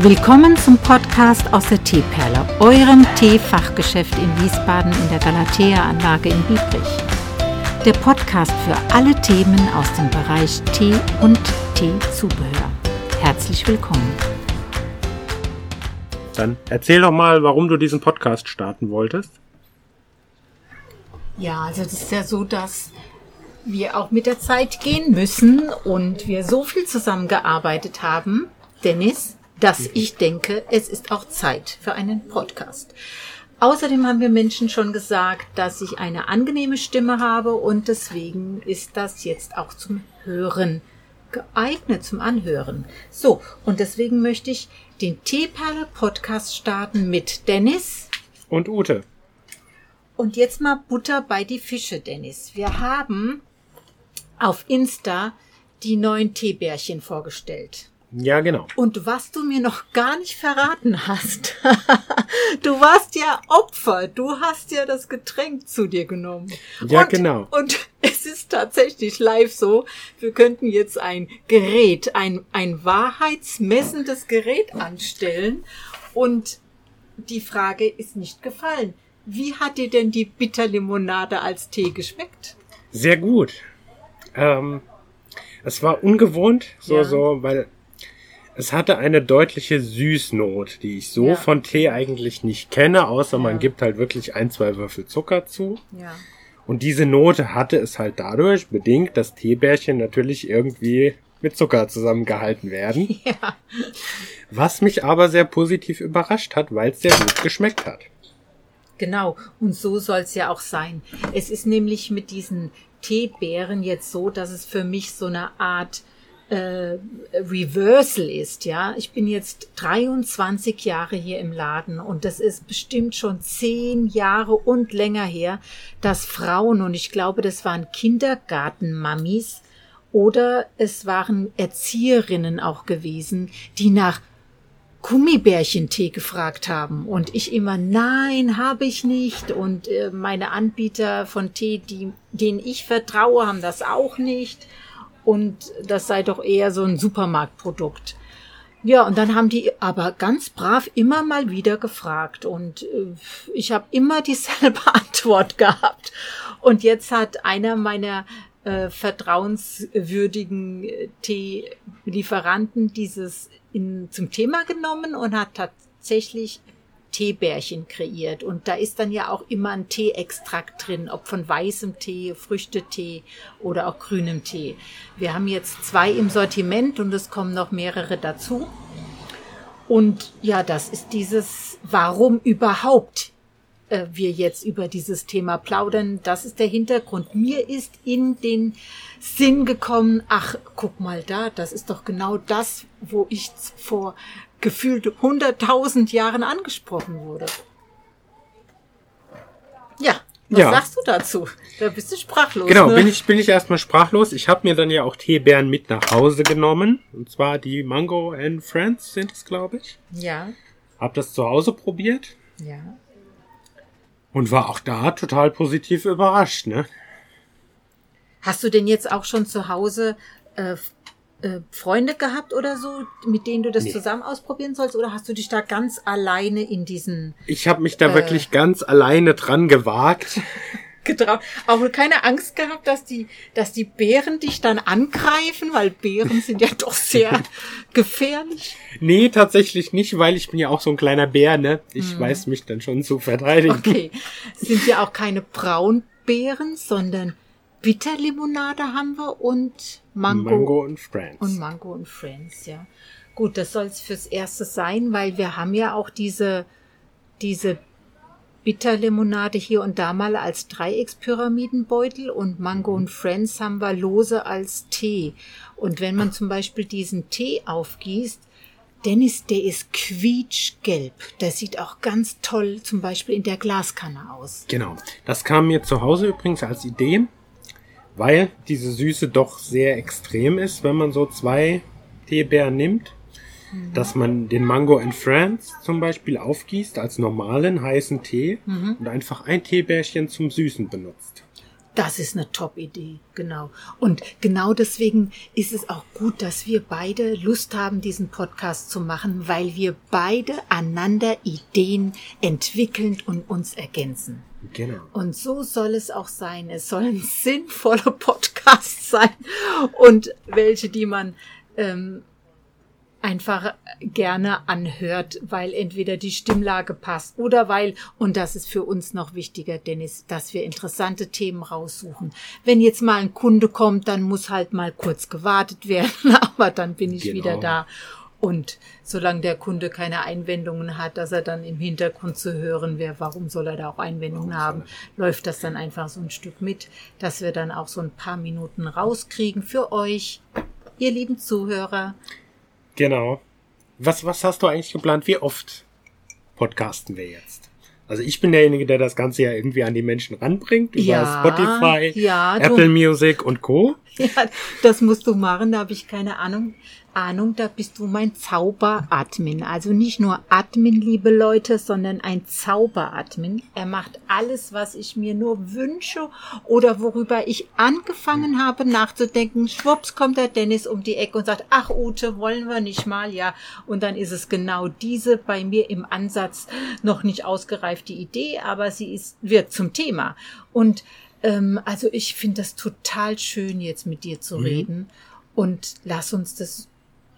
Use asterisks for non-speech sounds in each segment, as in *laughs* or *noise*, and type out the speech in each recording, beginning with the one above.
Willkommen zum Podcast aus der Teeperle, eurem Teefachgeschäft in Wiesbaden in der Galatea-Anlage in Biebrich. Der Podcast für alle Themen aus dem Bereich Tee und Teezubehör. Herzlich willkommen. Dann erzähl doch mal, warum du diesen Podcast starten wolltest. Ja, also das ist ja so, dass wir auch mit der Zeit gehen müssen und wir so viel zusammengearbeitet haben, Dennis, dass ich denke, es ist auch Zeit für einen Podcast. Außerdem haben wir Menschen schon gesagt, dass ich eine angenehme Stimme habe und deswegen ist das jetzt auch zum Hören geeignet, zum Anhören. So, und deswegen möchte ich den Teeperle Podcast starten mit Dennis. Und Ute. Und jetzt mal Butter bei die Fische, Dennis. Wir haben auf Insta die neuen Teebärchen vorgestellt. Ja, genau. Und was du mir noch gar nicht verraten hast, *laughs* du warst ja Opfer, du hast ja das Getränk zu dir genommen. Ja, und, genau. Und *laughs* es ist tatsächlich live so, wir könnten jetzt ein Gerät, ein, ein wahrheitsmessendes Gerät anstellen und die Frage ist nicht gefallen. Wie hat dir denn die Bitterlimonade als Tee geschmeckt? Sehr gut. Ähm, es war ungewohnt, so, Ja. so, weil es hatte eine deutliche Süßnot, die ich so Ja. von Tee eigentlich nicht kenne, außer Ja. man gibt halt wirklich ein, zwei Würfel Zucker zu. Ja. Und diese Note hatte es halt dadurch bedingt, dass Teebärchen natürlich irgendwie mit Zucker zusammengehalten werden. *laughs* Ja. Was mich aber sehr positiv überrascht hat, weil es sehr gut geschmeckt hat. Genau, und so soll es ja auch sein. Es ist nämlich mit diesen Teebeeren jetzt so, dass es für mich so eine Art äh, Reversal ist, ja. Ich bin jetzt 23 Jahre hier im Laden und das ist bestimmt schon zehn Jahre und länger her, dass Frauen, und ich glaube, das waren Kindergartenmammis oder es waren Erzieherinnen auch gewesen, die nach Gummibärchentee gefragt haben. Und ich immer nein, habe ich nicht. Und äh, meine Anbieter von Tee, die denen ich vertraue, haben das auch nicht und das sei doch eher so ein Supermarktprodukt. Ja, und dann haben die aber ganz brav immer mal wieder gefragt und äh, ich habe immer dieselbe *laughs* Antwort gehabt. Und jetzt hat einer meiner äh, vertrauenswürdigen äh, Teelieferanten dieses in, zum Thema genommen und hat tatsächlich Teebärchen kreiert. Und da ist dann ja auch immer ein Teeextrakt drin, ob von weißem Tee, Früchtetee oder auch grünem Tee. Wir haben jetzt zwei im Sortiment und es kommen noch mehrere dazu. Und ja, das ist dieses, warum überhaupt äh, wir jetzt über dieses Thema plaudern. Das ist der Hintergrund. Mir ist in den Sinn gekommen, ach, guck mal da, das ist doch genau das, wo ich vor gefühlt 100.000 Jahren angesprochen wurde. Ja, was Ja. sagst du dazu? Da bist du sprachlos. Genau, ne? bin ich, bin ich erstmal sprachlos. Ich habe mir dann ja auch Teebeeren mit nach Hause genommen. Und zwar die Mango and Friends sind es, glaube ich. Ja, Hab das zu Hause probiert ja. und war auch da total positiv überrascht, ne? Hast du denn jetzt auch schon zu Hause äh, äh, Freunde gehabt oder so, mit denen du das Nee. zusammen ausprobieren sollst? Oder hast du dich da ganz alleine in diesen Ich habe mich da Äh. wirklich ganz alleine dran gewagt. *laughs* getraut? Auch keine Angst gehabt, dass die, dass die Bären dich dann angreifen, weil Bären sind ja doch sehr *laughs* gefährlich. Nee, tatsächlich nicht, weil ich bin ja auch so ein kleiner Bär, ne? Ich weiß mich dann schon zu verteidigen. Okay, sind ja auch keine Braunbeeren, sondern Bitterlimonade haben wir und Mango, Mango und Friends. Und Mango und Friends, ja. Gut, das soll es fürs Erste sein, weil wir haben ja auch diese, diese Bitterlimonade hier und da mal als Dreieckspyramidenbeutel und Mango und Friends haben wir lose als Tee. Und wenn man zum Beispiel diesen Tee aufgießt, Dennis, der ist quietschgelb. Der sieht auch ganz toll zum Beispiel in der Glaskanne aus. Genau. Das kam mir zu Hause übrigens als Idee, weil diese Süße doch sehr extrem ist, wenn man so zwei Teebeeren nimmt. Dass man den Mango and Friends zum Beispiel aufgießt als normalen heißen Tee und einfach ein Teebärchen zum Süßen benutzt. Das ist eine Top-Idee, genau. Und genau deswegen ist es auch gut, dass wir beide Lust haben, diesen Podcast zu machen, weil wir beide einander Ideen entwickeln und uns ergänzen. Genau. Und so soll es auch sein. Es sollen sinnvolle *laughs* Podcasts sein und welche, die man ähm, einfach gerne anhört, weil entweder die Stimmlage passt oder weil, und das ist für uns noch wichtiger, Dennis, dass wir interessante Themen raussuchen. Wenn jetzt mal ein Kunde kommt, dann muss halt mal kurz gewartet werden, *laughs* aber dann bin ich Genau. wieder da. Und solange der Kunde keine Einwendungen hat, dass er dann im Hintergrund zu hören wäre, warum soll er da auch Einwendungen haben, läuft das dann einfach so ein Stück mit, dass wir dann auch so ein paar Minuten rauskriegen für euch, ihr lieben Zuhörer. Genau. Was, was hast du eigentlich geplant? Wie oft podcasten wir jetzt? Also ich bin derjenige, der das Ganze ja irgendwie an die Menschen ranbringt, über Ja, Spotify, ja, Apple Music und Co. *laughs* Ja, das musst du machen, da habe ich keine Ahnung. Ahnung, da bist du mein Zauberadmin. Also nicht nur Admin, liebe Leute, sondern ein Zauberadmin. Er macht alles, was ich mir nur wünsche oder worüber ich angefangen habe nachzudenken. Schwupps kommt der Dennis um die Ecke und sagt, ach Ute, wollen wir nicht mal, ja. Und dann ist es genau diese bei mir im Ansatz noch nicht ausgereifte Idee, aber sie ist, wird zum Thema. Und ähm, also ich finde das total schön, jetzt mit dir zu reden. Und lass uns das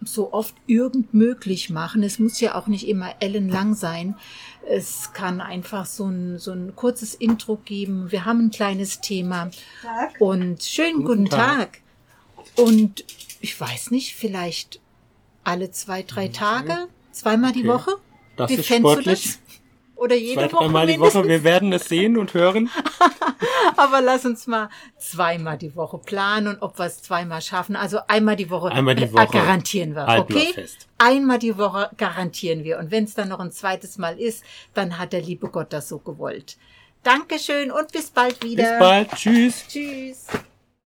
so oft irgend möglich machen. Es muss ja auch nicht immer ellenlang sein. Es kann einfach so ein, so ein kurzes Intro geben. Wir haben ein kleines Thema. Und schönen guten, Guten Tag. Tag. Und ich weiß nicht, vielleicht alle zwei, drei Tage, zweimal die Okay. Woche? Das Wie ist fändst du sportlich. Oder jede Zwei, Woche dreimal die mindestens? Woche. Wir werden es sehen und hören. *laughs* Aber lass uns mal zweimal die Woche planen und ob wir es zweimal schaffen. Also einmal die Woche, Einmal die äh, Woche garantieren wir, halten wir okay? fest. Einmal die Woche garantieren wir. Und wenn es dann noch ein zweites Mal ist, dann hat der liebe Gott das so gewollt. Dankeschön und bis bald wieder. Bis bald. Tschüss. Tschüss.